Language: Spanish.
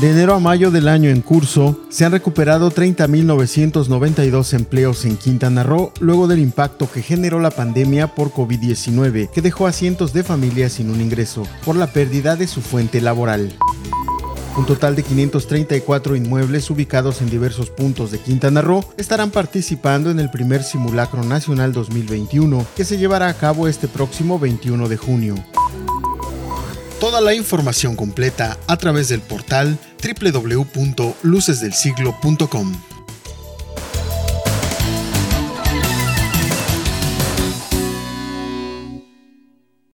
De enero a mayo del año en curso, se han recuperado 30.992 empleos en Quintana Roo luego del impacto que generó la pandemia por COVID-19, que dejó a cientos de familias sin un ingreso por la pérdida de su fuente laboral. Un total de 534 inmuebles ubicados en diversos puntos de Quintana Roo estarán participando en el primer simulacro nacional 2021 que se llevará a cabo este próximo 21 de junio. Toda la información completa a través del portal www.lucesdelsiglo.com.